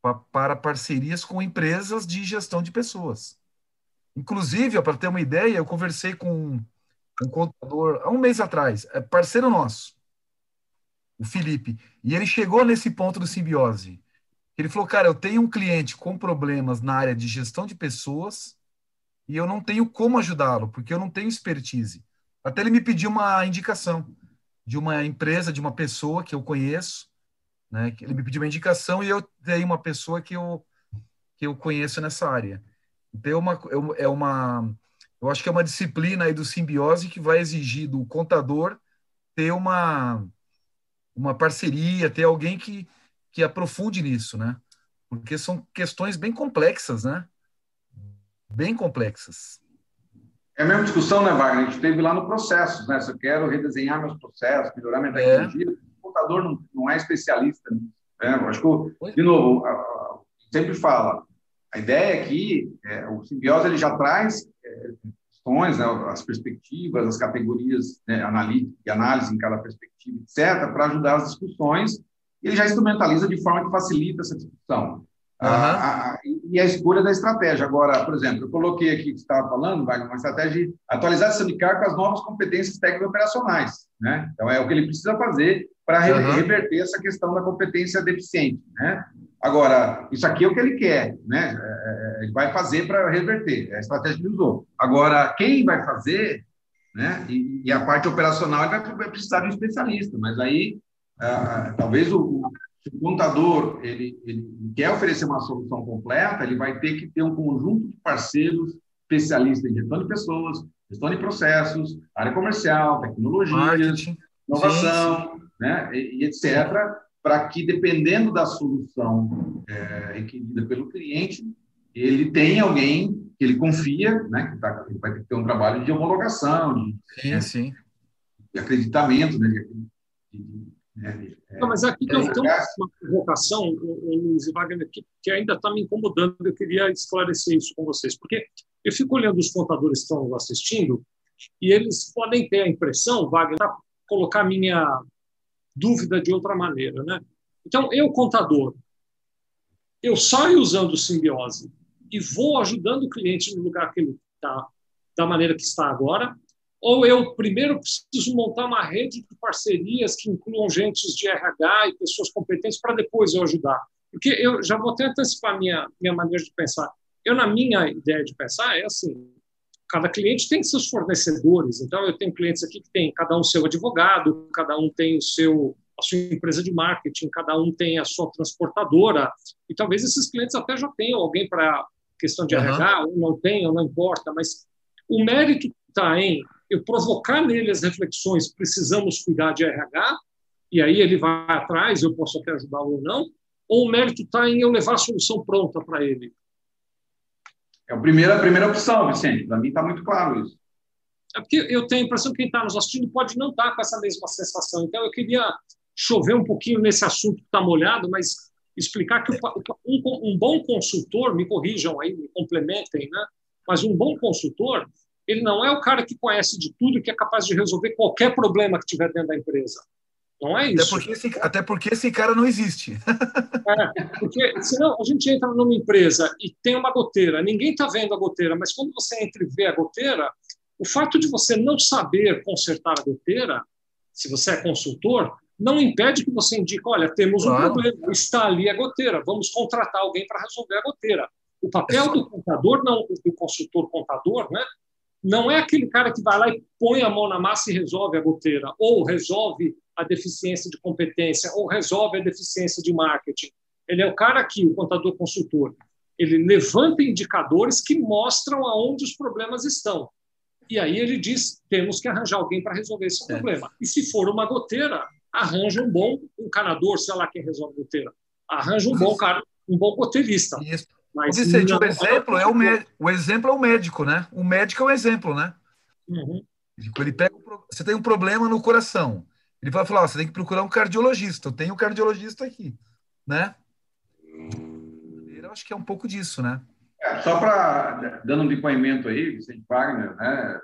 pra, para parcerias com empresas de gestão de pessoas. Inclusive, para ter uma ideia, eu conversei com um contador há um mês atrás, é parceiro nosso, o Felipe, e ele chegou nesse ponto do simbiose. Ele falou, cara, eu tenho um cliente com problemas na área de gestão de pessoas e eu não tenho como ajudá-lo, porque eu não tenho expertise. Até ele me pediu uma indicação de uma empresa, de uma pessoa que eu conheço, né? Ele me pediu uma indicação e eu dei uma pessoa que eu que eu conheço nessa área. Então, é uma, é, é uma, eu acho que é uma disciplina aí do simbiose que vai exigir do contador ter uma, uma parceria, ter alguém que, que aprofunde nisso, né? Porque são questões bem complexas, né? Bem complexas. É a mesma discussão, né, Wagner? A gente teve lá no processo, né? Se eu quero redesenhar meus processos, melhorar minha tecnologia, é. o contador não, não é especialista nisso. Né? Acho que, de novo, a, a, sempre fala, a ideia aqui, é, o simbiose ele já traz é, questões, né, as perspectivas, as categorias né, de análise em cada perspectiva, etc., para ajudar as discussões. Ele já instrumentaliza de forma que facilita essa discussão. Uhum. A, a, e a escolha da estratégia. Agora, por exemplo, eu coloquei aqui que estava falando, Wagner, uma estratégia de atualizar esse sindicato com as novas competências técnico-operacionais. Né? Então, é o que ele precisa fazer para uhum. reverter essa questão da competência deficiente. Né? Agora, isso aqui é o que ele quer, né? É, é ele vai fazer para reverter, é a estratégia que ele usou. Agora, quem vai fazer, né? E, e a parte operacional ele vai precisar de um especialista, mas aí ah, talvez o, se o contador ele, ele quer oferecer uma solução completa, ele vai ter que ter um conjunto de parceiros especialistas em gestão de pessoas, gestão de processos, área comercial, tecnologias, Marketing. inovação. Né, e, e etc., para que, dependendo da solução é, requerida pelo cliente, ele tenha alguém que ele confia, né, que tá, ele vai ter que ter um trabalho de homologação, de, sim, né, sim. de acreditamento, né, de, de, né? Não, mas aqui tem, tem uma provocação, Luiz Wagner, que, que ainda está me incomodando. Eu queria esclarecer isso com vocês, porque eu fico olhando os contadores que estão assistindo e eles podem ter a impressão, Wagner, para colocar minha dúvida de outra maneira, né? Então, eu, contador, eu saio usando o simbiose e vou ajudando o cliente no lugar que ele está, da maneira que está agora, ou eu primeiro preciso montar uma rede de parcerias que incluam gente de RH e pessoas competentes para depois eu ajudar? Porque eu já vou até antecipar minha minha maneira de pensar. Eu na minha ideia de pensar é assim: cada cliente tem seus fornecedores. Então eu tenho clientes aqui que tem cada um seu advogado, cada um tem o seu a sua empresa de marketing, cada um tem a sua transportadora. E talvez esses clientes até já tenham alguém para questão de uhum. RH, ou não tenham, não importa, mas o mérito está em eu provocar nele as reflexões, precisamos cuidar de RH, e aí ele vai atrás, eu posso até ajudá-lo ou não, ou o mérito está em eu levar a solução pronta para ele? É a primeira, a primeira opção, Vicente. Para mim está muito claro isso. É porque eu tenho a impressão que quem está nos assistindo pode não estar tá com essa mesma sensação. Então, eu queria chover um pouquinho nesse assunto que está molhado, mas explicar que um, um, bom consultor, me corrijam aí, me complementem, né? mas um bom consultor, ele não é o cara que conhece de tudo e que é capaz de resolver qualquer problema que tiver dentro da empresa. Não é isso. Até porque esse, até porque esse cara não existe. É, porque senão a gente entra numa empresa e tem uma goteira, ninguém está vendo a goteira, mas quando você entra e vê a goteira, o fato de você não saber consertar a goteira, se você é consultor, não impede que você indique, olha, temos um claro. problema, está ali a goteira, vamos contratar alguém para resolver a goteira. O papel do contador, não do consultor contador, né, não é aquele cara que vai lá e põe a mão na massa e resolve a goteira, ou resolve a deficiência de competência, ou resolve a deficiência de marketing. Ele é o cara que, o contador consultor, ele levanta indicadores que mostram aonde os problemas estão. E aí ele diz: temos que arranjar alguém para resolver esse é. problema. E se for uma goteira, arranja um bom encanador, sei lá quem resolve goteira. Arranja um bom cara, um bom goteirista. Isso. Mas Vicente, o exemplo é o, médico, o exemplo é o médico, né? O médico é o exemplo, né? Uhum. Ele pega, você tem um problema no coração. Ele vai falar, você tem que procurar um cardiologista. Eu tenho um cardiologista aqui, né? Eu acho que é um pouco disso, né? É, só para dando um depoimento aí, Vicente Wagner, né?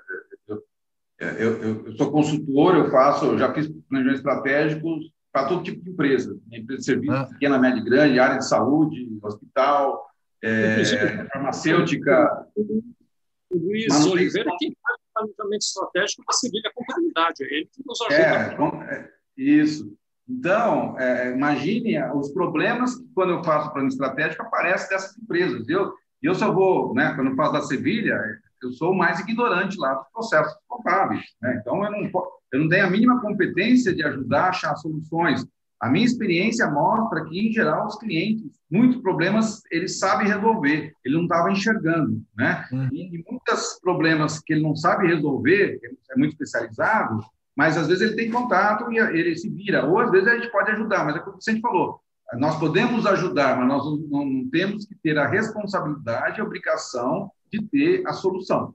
Eu, eu, eu, sou consultor, eu faço, eu já fiz planejamentos estratégicos para todo tipo de empresa, empresa de serviço, ah. pequena, média grande, área de saúde, hospital, é, farmacêutica. Luiz Oliveira, quem faz o planejamento estratégico da Sevilha Contabilidade, é ele que nos ajuda. É, é isso. Então, é, imagine os problemas que, quando eu faço plano estratégico, aparecem dessas empresas. Eu, eu só vou, né, quando eu faço da Sevilha, eu sou o mais ignorante lá dos processos contábeis. Né? Então, eu não, eu não tenho a mínima competência de ajudar a achar soluções. A minha experiência mostra que, em geral, os clientes, muitos problemas eles sabem resolver, ele não estava enxergando, né? Uhum. E, e muitos problemas que ele não sabe resolver, ele é muito especializado, mas às vezes ele tem contato e ele se vira, ou às vezes a gente pode ajudar, mas é como você falou, nós podemos ajudar, mas nós não, não temos que ter a responsabilidade e a obrigação de ter a solução.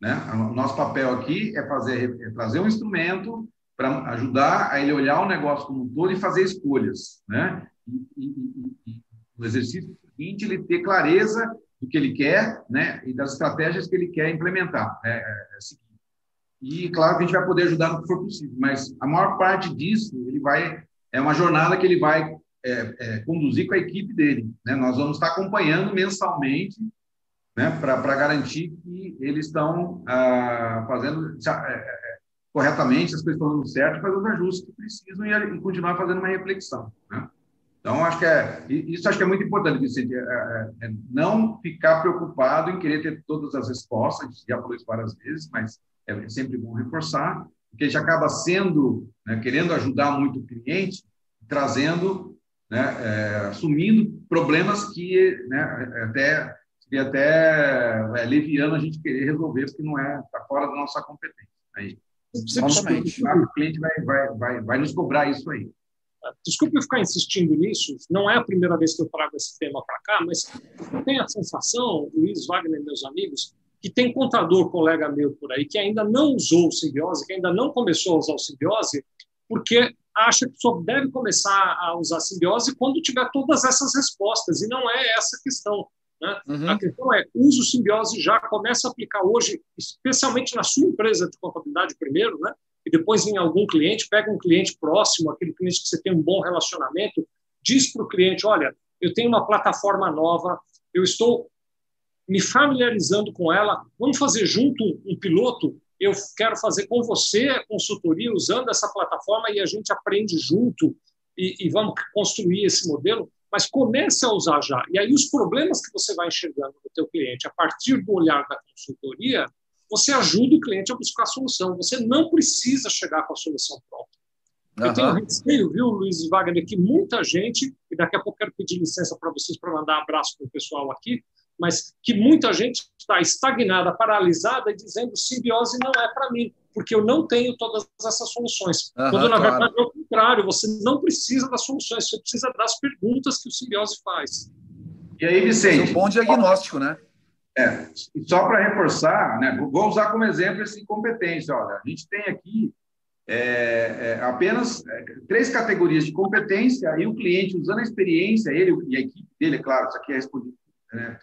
Né? O nosso papel aqui é fazer é trazer um instrumento para ajudar a ele olhar o negócio como um todo e fazer escolhas. Né? E, e, e, no exercício seguinte, ele ter clareza do que ele quer né? e das estratégias que ele quer implementar. Né? É, é e, claro, que a gente vai poder ajudar no que for possível, mas a maior parte disso ele vai é uma jornada que ele vai é, é, conduzir com a equipe dele. Né? Nós vamos estar acompanhando mensalmente né, para garantir que eles estão ah, fazendo é, é, corretamente, as coisas estão dando certo, fazer os ajustes que precisam e, e continuar fazendo uma reflexão. Né? Então, acho que é, isso acho que é muito importante, Vicente, é, é, é, não ficar preocupado em querer ter todas as respostas, a gente já falou isso várias vezes, mas é sempre bom reforçar, porque a gente acaba sendo, né, querendo ajudar muito o cliente, trazendo, né, é, assumindo problemas que né, até seria até é, leviano a gente querer resolver, porque não é, está fora da nossa competência. Aí, Exatamente. O cliente vai, vai, vai, vai nos cobrar isso aí. Desculpe eu ficar insistindo nisso, não é a primeira vez que eu trago esse tema para cá, mas eu tenho a sensação, Luiz Wagner meus amigos, que tem contador, colega meu por aí, que ainda não usou o simbiose, que ainda não começou a usar o simbiose, porque acha que só deve começar a usar simbiose quando tiver todas essas respostas, e não é essa a questão. Né? Uhum. A questão é, use o simbiose já, começa a aplicar hoje, especialmente na sua empresa de contabilidade primeiro, né? E depois em algum cliente, pega um cliente próximo, aquele cliente que você tem um bom relacionamento, diz para o cliente, olha, eu tenho uma plataforma nova, eu estou me familiarizando com ela, vamos fazer junto um piloto, eu quero fazer com você a consultoria usando essa plataforma e a gente aprende junto e, e vamos construir esse modelo, mas comece a usar já. E aí os problemas que você vai enxergando no teu cliente a partir do olhar da consultoria, você ajuda o cliente a buscar a solução. Você não precisa chegar com a solução pronta. Uhum. Eu tenho receio, viu, Luiz Wagner, que muita gente, e daqui a pouco quero pedir licença para vocês para mandar um abraço para o pessoal aqui, mas que muita gente está estagnada, paralisada e dizendo simbiose não é para mim, porque eu não tenho todas essas soluções. Uhum, Quando, na claro. verdade, é o contrário, você não precisa das soluções, você precisa das perguntas que o simbiose faz. E aí, Vicente? É um bom diagnóstico, né? É, só para reforçar, né, vou usar como exemplo esse competência. Olha, a gente tem aqui é, é, apenas é, três categorias de competência e o cliente, usando a experiência, ele e a equipe dele, é claro, isso aqui é respondido né,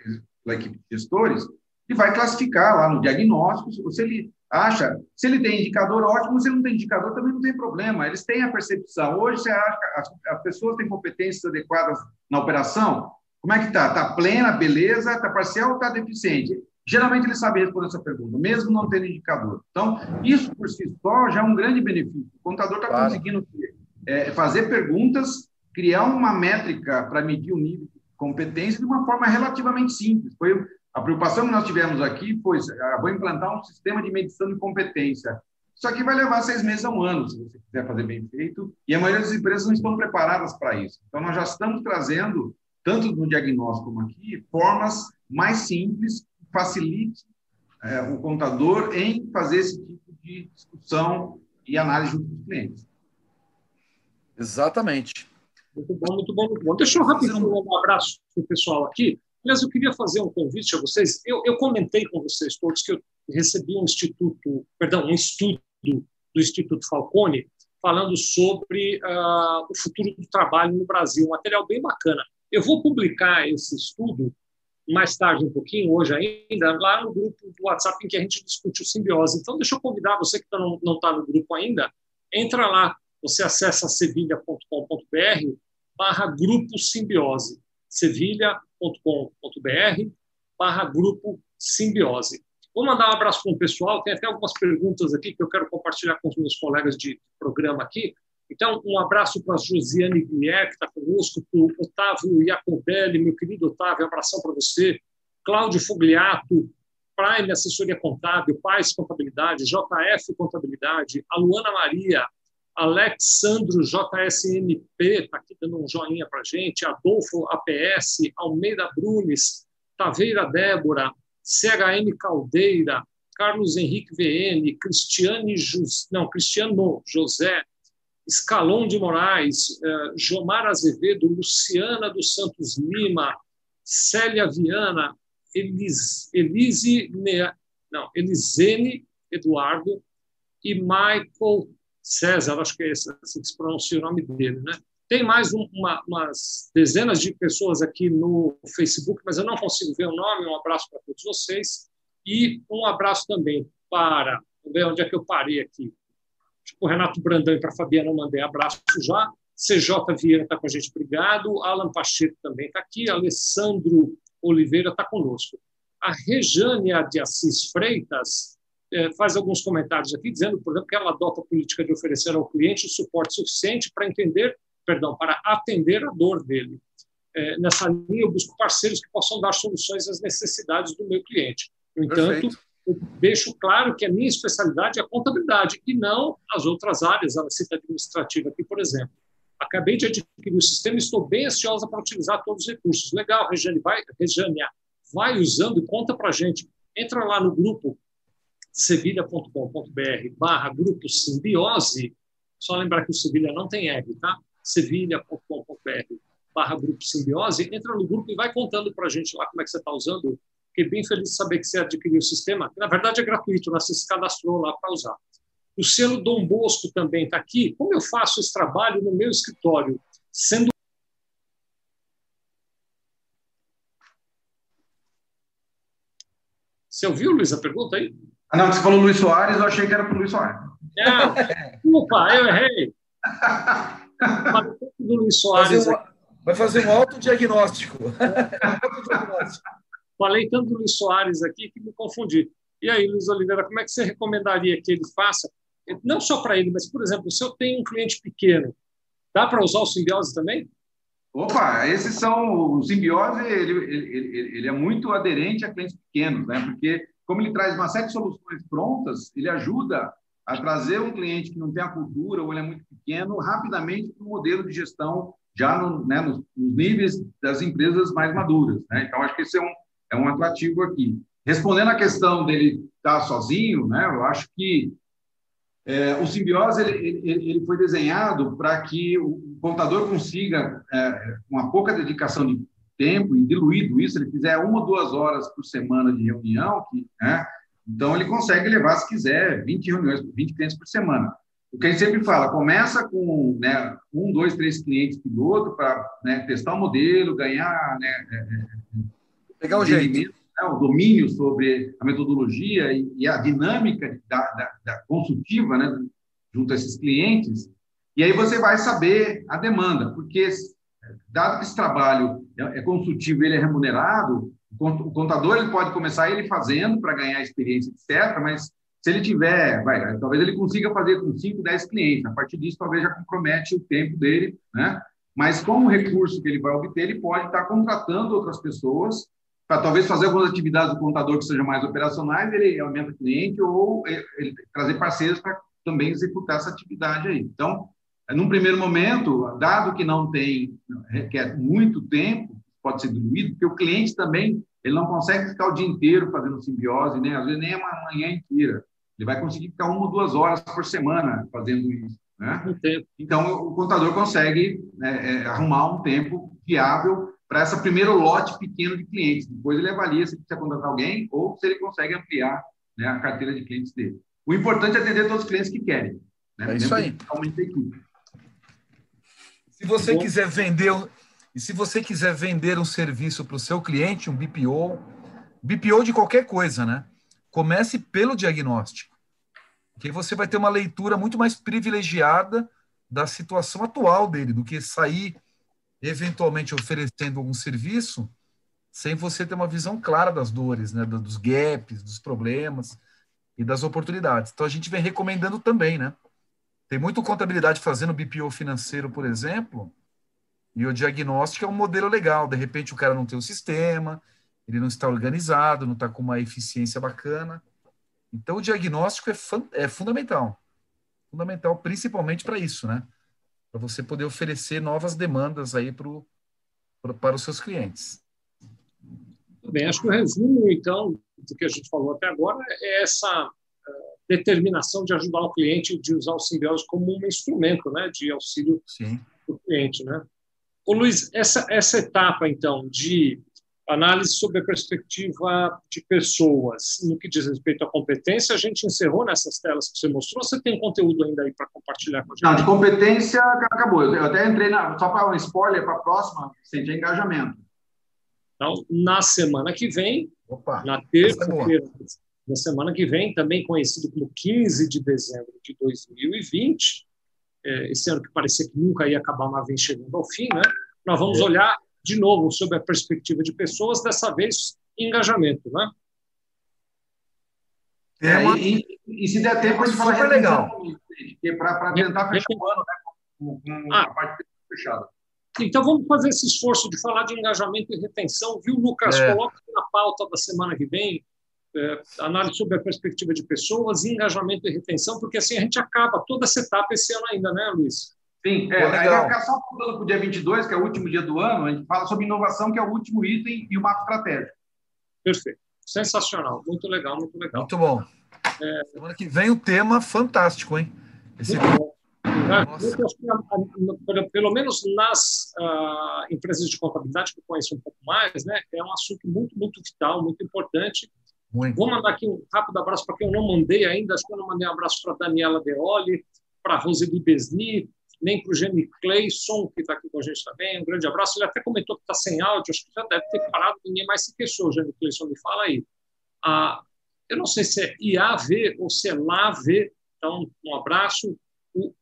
pela equipe de gestores, e vai classificar lá no diagnóstico se ele acha, se ele tem indicador, ótimo, se ele não tem indicador, também não tem problema, eles têm a percepção. Hoje, você acha que as, as pessoas têm competências adequadas na operação? Como é que está? Está plena, beleza? Está parcial ou está deficiente? Geralmente ele sabe responder essa pergunta, mesmo não tendo indicador. Então, isso por si só já é um grande benefício. O contador está claro. conseguindo é, fazer perguntas, criar uma métrica para medir o nível competência de uma forma relativamente simples. Foi a preocupação que nós tivemos aqui foi, ah, vou implantar um sistema de medição de competência. Isso aqui vai levar seis meses a um ano, se você quiser fazer bem feito, e a maioria das empresas não estão preparadas para isso. Então, nós já estamos trazendo, tanto no diagnóstico como aqui, formas mais simples, que facilite é, o contador em fazer esse tipo de discussão e análise junto com os clientes. Exatamente. Muito bom, muito bom, muito bom. Deixa eu rapidinho um abraço para o pessoal aqui. Aliás, eu queria fazer um convite a vocês. Eu, eu comentei com vocês todos que eu recebi um instituto, perdão, um estudo do Instituto Falcone falando sobre uh, o futuro do trabalho no Brasil, um material bem bacana. Eu vou publicar esse estudo mais tarde um pouquinho, hoje ainda, lá no grupo do WhatsApp em que a gente discute o simbiose. Então, deixa eu convidar você que tá não está no grupo ainda, entra lá, você acessa sevilha.com.br barra grupo simbiose, sevilha.com.br barra grupo simbiose. Vou mandar um abraço para o pessoal, tem até algumas perguntas aqui que eu quero compartilhar com os meus colegas de programa aqui. Então, um abraço para a Josiane Guilherme, que está conosco, para o Otávio Iacobelli, meu querido Otávio, abração para você. Cláudio Fogliato, Prime Assessoria Contábil, Paz Contabilidade, JF Contabilidade, a Luana Maria, Alexandro JSMP está aqui dando um joinha para gente, Adolfo APS, Almeida Brunes, Taveira Débora, CHM Caldeira, Carlos Henrique VN, Cristiane Jus, não, Cristiano José, Escalon de Moraes, uh, Jomar Azevedo, Luciana dos Santos Lima, Célia Viana, Elis, não, Elisene Eduardo e Michael César, acho que é esse, assim que se pronuncia o nome dele, né? Tem mais um, uma, umas dezenas de pessoas aqui no Facebook, mas eu não consigo ver o nome. Um abraço para todos vocês. E um abraço também para. Ver onde é que eu parei aqui. O Renato Brandão e para Fabiana mandei abraço já. CJ Vieira está com a gente, obrigado. Alan Pacheco também está aqui. Alessandro Oliveira está conosco. A Rejânia de Assis Freitas é, faz alguns comentários aqui, dizendo, por exemplo, que ela adota a política de oferecer ao cliente o suporte suficiente para entender perdão, para atender a dor dele. É, nessa linha, eu busco parceiros que possam dar soluções às necessidades do meu cliente. No entanto, Perfeito. Eu deixo claro que a minha especialidade é a contabilidade e não as outras áreas, a cita administrativa aqui, por exemplo. Acabei de adquirir o sistema e estou bem ansiosa para utilizar todos os recursos. Legal, Regiane, vai, Regiane, vai usando e conta para a gente. Entra lá no grupo sevilha.com.br barra grupo simbiose. Só lembrar que o Sevilha não tem R, tá? sevilha.com.br barra Grupo Simbiose, entra no grupo e vai contando para a gente lá como é que você está usando. Fiquei bem feliz de saber que você adquiriu o sistema, que na verdade é gratuito, né? você se cadastrou lá para usar. O selo Dom Bosco também está aqui. Como eu faço esse trabalho no meu escritório, sendo Você ouviu, Luiz, a pergunta aí? Ah, não, você falou Luiz Soares, eu achei que era para o Luiz Soares. Opa, eu errei. do Luiz Soares. Fazer um, vai fazer um autodiagnóstico. Falei tanto do Luiz Soares aqui que me confundi. E aí, Luiz Oliveira, como é que você recomendaria que ele faça? Não só para ele, mas, por exemplo, se eu tenho um cliente pequeno, dá para usar o simbiose também? Opa, esses são. O simbiose ele, ele, ele, é muito aderente a clientes pequenos, né? porque, como ele traz uma série de soluções prontas, ele ajuda a trazer um cliente que não tem a cultura ou ele é muito pequeno rapidamente para o modelo de gestão já no, né, nos, nos, níveis das empresas mais maduras. Né? Então, acho que esse é um, é um atrativo aqui. Respondendo à questão dele estar sozinho, né, eu acho que é, o simbiose ele, ele, ele foi desenhado para que o contador consiga, é, com uma pouca dedicação de tempo e diluído isso, ele fizer uma ou duas horas por semana de reunião, que, né, então, ele consegue levar, se quiser, 20 reuniões, 20 clientes por semana. O que a gente sempre fala, começa com né, um, dois, três clientes piloto para né, testar o modelo, ganhar né, é, é, pegar o jeito, né, o domínio sobre a metodologia e, e a dinâmica da, da, da consultiva né, junto a esses clientes. E aí você vai saber a demanda, porque dado que esse trabalho é, é consultivo, ele é remunerado, o contador ele pode começar ele fazendo para ganhar experiência, etc., mas se ele tiver, vai, talvez ele consiga fazer com 5, 10 clientes. A partir disso, talvez já compromete o tempo dele, né? Mas com o recurso que ele vai obter, ele pode estar contratando outras pessoas para talvez fazer algumas atividades do contador que sejam mais operacionais, ele aumenta o cliente ou ele, trazer parceiros para também executar essa atividade aí. Então, num primeiro momento, dado que não tem, requer muito tempo, pode ser diluído, porque o cliente também ele não consegue ficar o dia inteiro fazendo simbiose, né? às vezes nem uma manhã inteira. Ele vai conseguir ficar uma ou duas horas por semana fazendo isso. Né? Então, o contador consegue né, é, arrumar um tempo viável para esse primeiro lote pequeno de clientes. Depois ele avalia se precisa contratar alguém ou se ele consegue ampliar né, a carteira de clientes dele. O importante é atender todos os clientes que querem. Né? É isso aí. Se você Bom. quiser vender e se você quiser vender um serviço para o seu cliente, um BPO, BPO de qualquer coisa, né? Comece pelo diagnóstico. Porque você vai ter uma leitura muito mais privilegiada da situação atual dele, do que sair eventualmente oferecendo algum serviço sem você ter uma visão clara das dores, né, dos gaps, dos problemas e das oportunidades. Então a gente vem recomendando também, né? Tem muito contabilidade fazendo BPO financeiro, por exemplo, e o diagnóstico é um modelo legal. De repente, o cara não tem o sistema, ele não está organizado, não está com uma eficiência bacana. Então, o diagnóstico é, é fundamental. Fundamental, principalmente para isso, né? Para você poder oferecer novas demandas aí pro, pro, para os seus clientes. Bem, acho que o resumo, então, do que a gente falou até agora é essa determinação de ajudar o cliente, de usar o simbiose como um instrumento né, de auxílio para o cliente. Né? Ô, Luiz, essa, essa etapa, então, de análise sobre a perspectiva de pessoas, no que diz respeito à competência, a gente encerrou nessas telas que você mostrou. Você tem conteúdo ainda aí para compartilhar com a gente? Não, de competência acabou. Eu até entrei na, só para um spoiler para a próxima, sente engajamento. Então, na semana que vem, Opa, na terça-feira da semana que vem, também conhecido como 15 de dezembro de 2020, é, esse ano que parecia que nunca ia acabar, mas vem chegando ao fim, né? Nós vamos é. olhar de novo sobre a perspectiva de pessoas, dessa vez engajamento, né? É, e, e, e, se der tempo, a gente fala legal. Para tentar fechar o ano né, com, com ah. a parte fechada. Então, vamos fazer esse esforço de falar de engajamento e retenção, viu, Lucas? É. Coloque na pauta da semana que vem é, análise sobre a perspectiva de pessoas, engajamento e retenção, porque assim a gente acaba toda essa etapa esse ano ainda, né, Luiz? Sim, é, aí vai ficar só pulando para o dia 22, que é o último dia do ano, a gente fala sobre inovação, que é o último item, e o mapa estratégico. Perfeito. Sensacional. Muito legal, muito legal. Muito bom. É... Semana que vem o tema fantástico, hein? Esse. É, pelo menos nas uh, empresas de contabilidade que eu conheço um pouco mais, né, é um assunto muito, muito vital, muito importante. Muito. Vou mandar aqui um rápido abraço para quem eu não mandei ainda. Acho que eu não mandei um abraço para a Daniela Deoli, para a Roseli Besni, nem para o Jenny Clayson, que está aqui com a gente também. Um grande abraço. Ele até comentou que está sem áudio, acho que já deve ter parado, ninguém mais se queixou. Jenny Clayson, me fala aí. Ah, eu não sei se é IAV ou se é LAV, então um abraço. O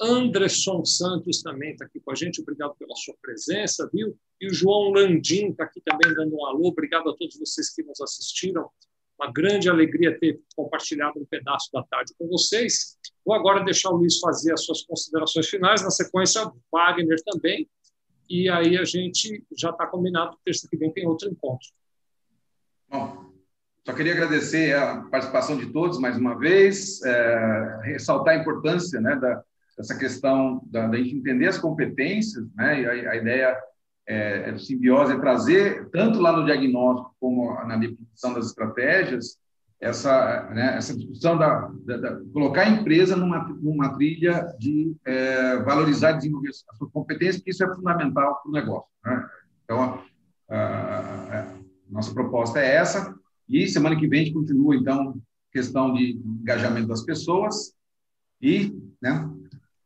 Anderson Santos também está aqui com a gente, obrigado pela sua presença, viu? E o João Landim está aqui também dando um alô, obrigado a todos vocês que nos assistiram. Uma grande alegria ter compartilhado um pedaço da tarde com vocês. Vou agora deixar o Luiz fazer as suas considerações finais, na sequência, Wagner também. E aí a gente já está combinado, terça que vem tem outro encontro. Bom, só queria agradecer a participação de todos mais uma vez, é, ressaltar a importância né, da, dessa questão da, da gente entender as competências, né, a, a ideia é, é, simbiose é trazer, tanto lá no diagnóstico como na definição das estratégias, essa, né, essa discussão da, da, da, colocar a empresa numa, numa trilha de é, valorizar e desenvolver as suas competências, porque isso é fundamental para o negócio. Né? Então, a, a, a, nossa proposta é essa, e semana que vem a gente continua, então, questão de engajamento das pessoas, e né,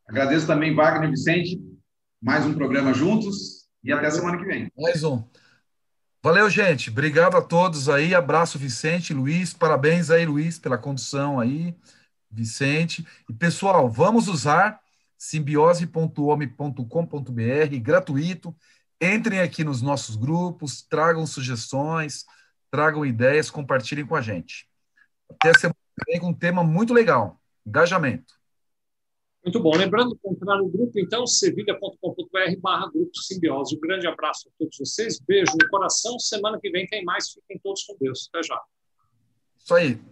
agradeço também Wagner e Vicente, mais um programa juntos, e até semana que vem. Mais um. Valeu, gente. Obrigado a todos aí. Abraço, Vicente, Luiz. Parabéns aí, Luiz, pela condução aí. Vicente. E, pessoal, vamos usar simbiose.home.com.br, gratuito. Entrem aqui nos nossos grupos, tragam sugestões, tragam ideias, compartilhem com a gente. Até a semana que vem com um tema muito legal: engajamento. Muito bom. Lembrando que entrar no grupo, então, sevilha.com.br barra grupo simbiose. Um grande abraço a todos vocês. Beijo no coração. Semana que vem tem mais. Fiquem todos com Deus. Até já. Isso aí.